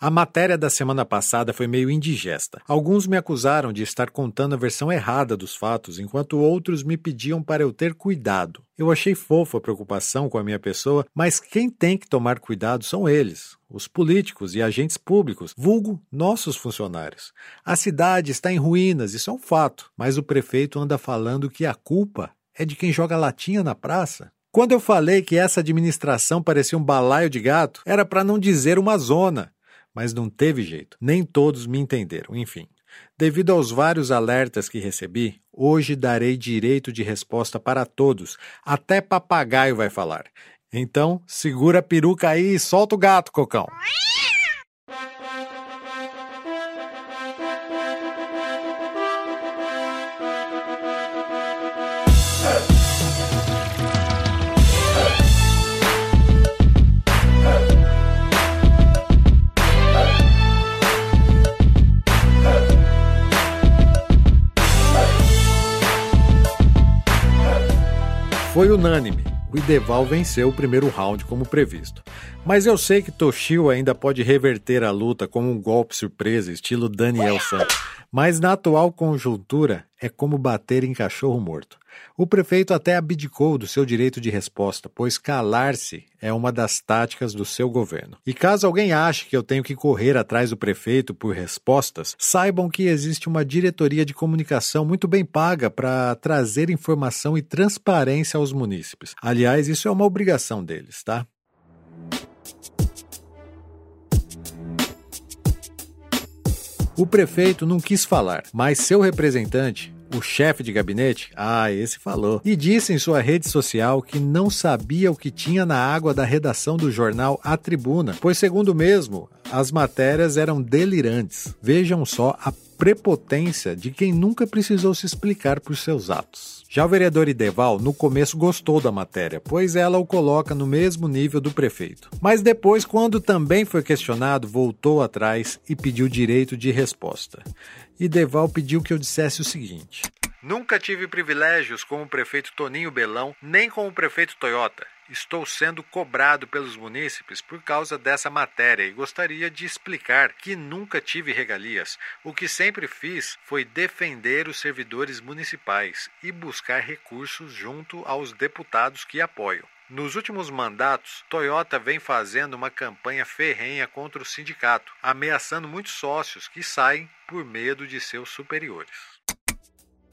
A matéria da semana passada foi meio indigesta. Alguns me acusaram de estar contando a versão errada dos fatos, enquanto outros me pediam para eu ter cuidado. Eu achei fofa a preocupação com a minha pessoa, mas quem tem que tomar cuidado são eles, os políticos e agentes públicos, vulgo nossos funcionários. A cidade está em ruínas, isso é um fato, mas o prefeito anda falando que a culpa é de quem joga latinha na praça. Quando eu falei que essa administração parecia um balaio de gato, era para não dizer uma zona mas não teve jeito. Nem todos me entenderam, enfim. Devido aos vários alertas que recebi, hoje darei direito de resposta para todos. Até papagaio vai falar. Então, segura a peruca aí e solta o gato, Cocão. Foi unânime. O Ideval venceu o primeiro round como previsto. Mas eu sei que Toshio ainda pode reverter a luta com um golpe surpresa, estilo Daniel Santos. Mas na atual conjuntura, é como bater em cachorro morto. O prefeito até abdicou do seu direito de resposta, pois calar-se é uma das táticas do seu governo. E caso alguém ache que eu tenho que correr atrás do prefeito por respostas, saibam que existe uma diretoria de comunicação muito bem paga para trazer informação e transparência aos munícipes. Aliás, isso é uma obrigação deles, tá? O prefeito não quis falar, mas seu representante, o chefe de gabinete, ah, esse falou, e disse em sua rede social que não sabia o que tinha na água da redação do jornal A Tribuna, pois, segundo mesmo, as matérias eram delirantes. Vejam só a prepotência de quem nunca precisou se explicar por seus atos. Já o vereador Ideval, no começo, gostou da matéria, pois ela o coloca no mesmo nível do prefeito. Mas depois, quando também foi questionado, voltou atrás e pediu direito de resposta. Ideval pediu que eu dissesse o seguinte: Nunca tive privilégios com o prefeito Toninho Belão, nem com o prefeito Toyota. Estou sendo cobrado pelos munícipes por causa dessa matéria e gostaria de explicar que nunca tive regalias. O que sempre fiz foi defender os servidores municipais e buscar recursos junto aos deputados que apoio. Nos últimos mandatos, Toyota vem fazendo uma campanha ferrenha contra o sindicato, ameaçando muitos sócios que saem por medo de seus superiores.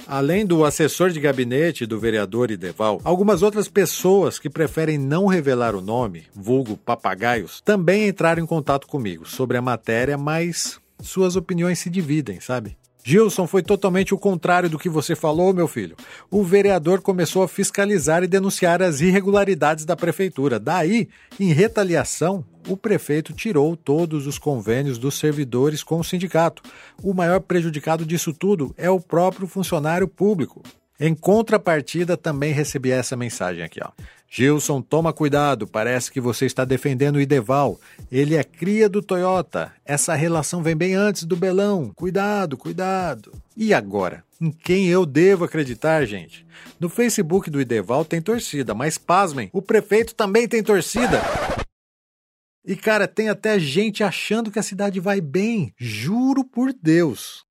Além do assessor de gabinete do vereador Ideval, algumas outras pessoas que preferem não revelar o nome, vulgo papagaios, também entraram em contato comigo sobre a matéria, mas suas opiniões se dividem, sabe? Gilson, foi totalmente o contrário do que você falou, meu filho. O vereador começou a fiscalizar e denunciar as irregularidades da prefeitura. Daí, em retaliação, o prefeito tirou todos os convênios dos servidores com o sindicato. O maior prejudicado disso tudo é o próprio funcionário público. Em contrapartida, também recebi essa mensagem aqui, ó. Gilson, toma cuidado, parece que você está defendendo o Ideval. Ele é cria do Toyota. Essa relação vem bem antes do Belão. Cuidado, cuidado. E agora? Em quem eu devo acreditar, gente? No Facebook do Ideval tem torcida, mas pasmem, o prefeito também tem torcida. E cara, tem até gente achando que a cidade vai bem. Juro por Deus.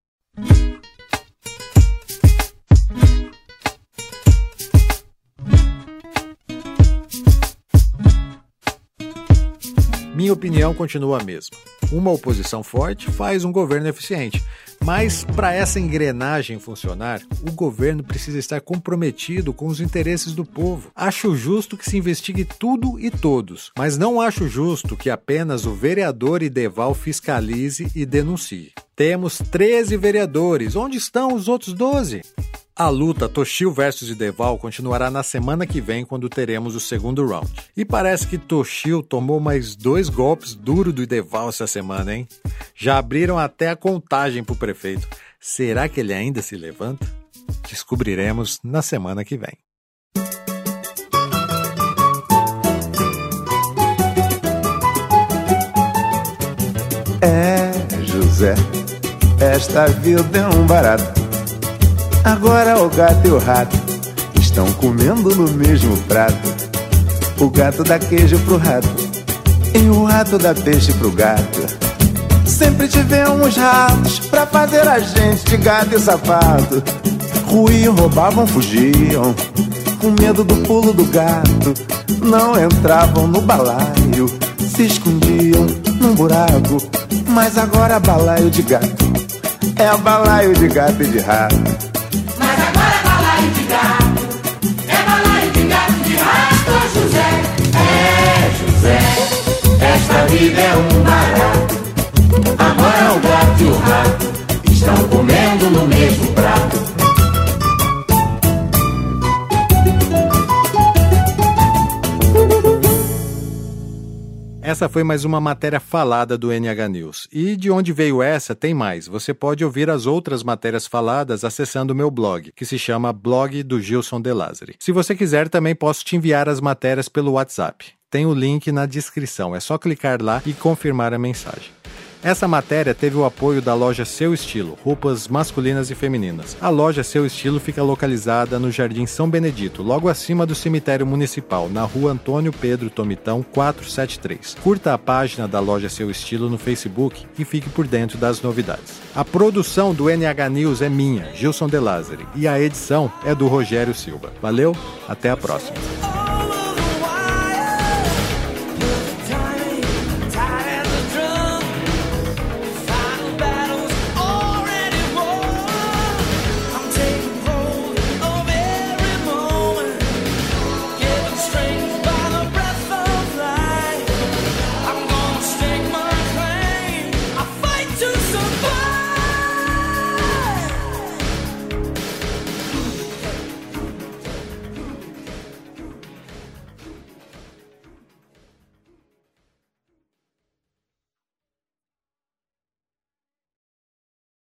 Minha opinião continua a mesma. Uma oposição forte faz um governo eficiente. Mas para essa engrenagem funcionar, o governo precisa estar comprometido com os interesses do povo. Acho justo que se investigue tudo e todos, mas não acho justo que apenas o vereador Ideval fiscalize e denuncie. Temos 13 vereadores, onde estão os outros 12? A luta Toshio versus Ideval continuará na semana que vem, quando teremos o segundo round. E parece que Toshio tomou mais dois golpes duros do Ideval essa semana, hein? Já abriram até a contagem para o prefeito. Será que ele ainda se levanta? Descobriremos na semana que vem. É, José, esta vida é um barato Agora o gato e o rato estão comendo no mesmo prato. O gato dá queijo pro rato e o rato dá peixe pro gato. Sempre tivemos ratos pra fazer a gente de gato e sapato. Ruíam, roubavam, fugiam, com medo do pulo do gato. Não entravam no balaio, se escondiam num buraco. Mas agora balaio de gato é balaio de gato e de rato. Esta vida é um barato. Agora o gato e o rato estão comendo no mesmo prato. Essa foi mais uma matéria falada do NH News. E de onde veio essa, tem mais. Você pode ouvir as outras matérias faladas acessando o meu blog, que se chama Blog do Gilson De Lázari. Se você quiser, também posso te enviar as matérias pelo WhatsApp. Tem o link na descrição, é só clicar lá e confirmar a mensagem. Essa matéria teve o apoio da loja Seu Estilo, roupas masculinas e femininas. A loja Seu Estilo fica localizada no Jardim São Benedito, logo acima do cemitério municipal, na rua Antônio Pedro Tomitão 473. Curta a página da loja Seu Estilo no Facebook e fique por dentro das novidades. A produção do NH News é minha, Gilson De Lázari, e a edição é do Rogério Silva. Valeu, até a próxima.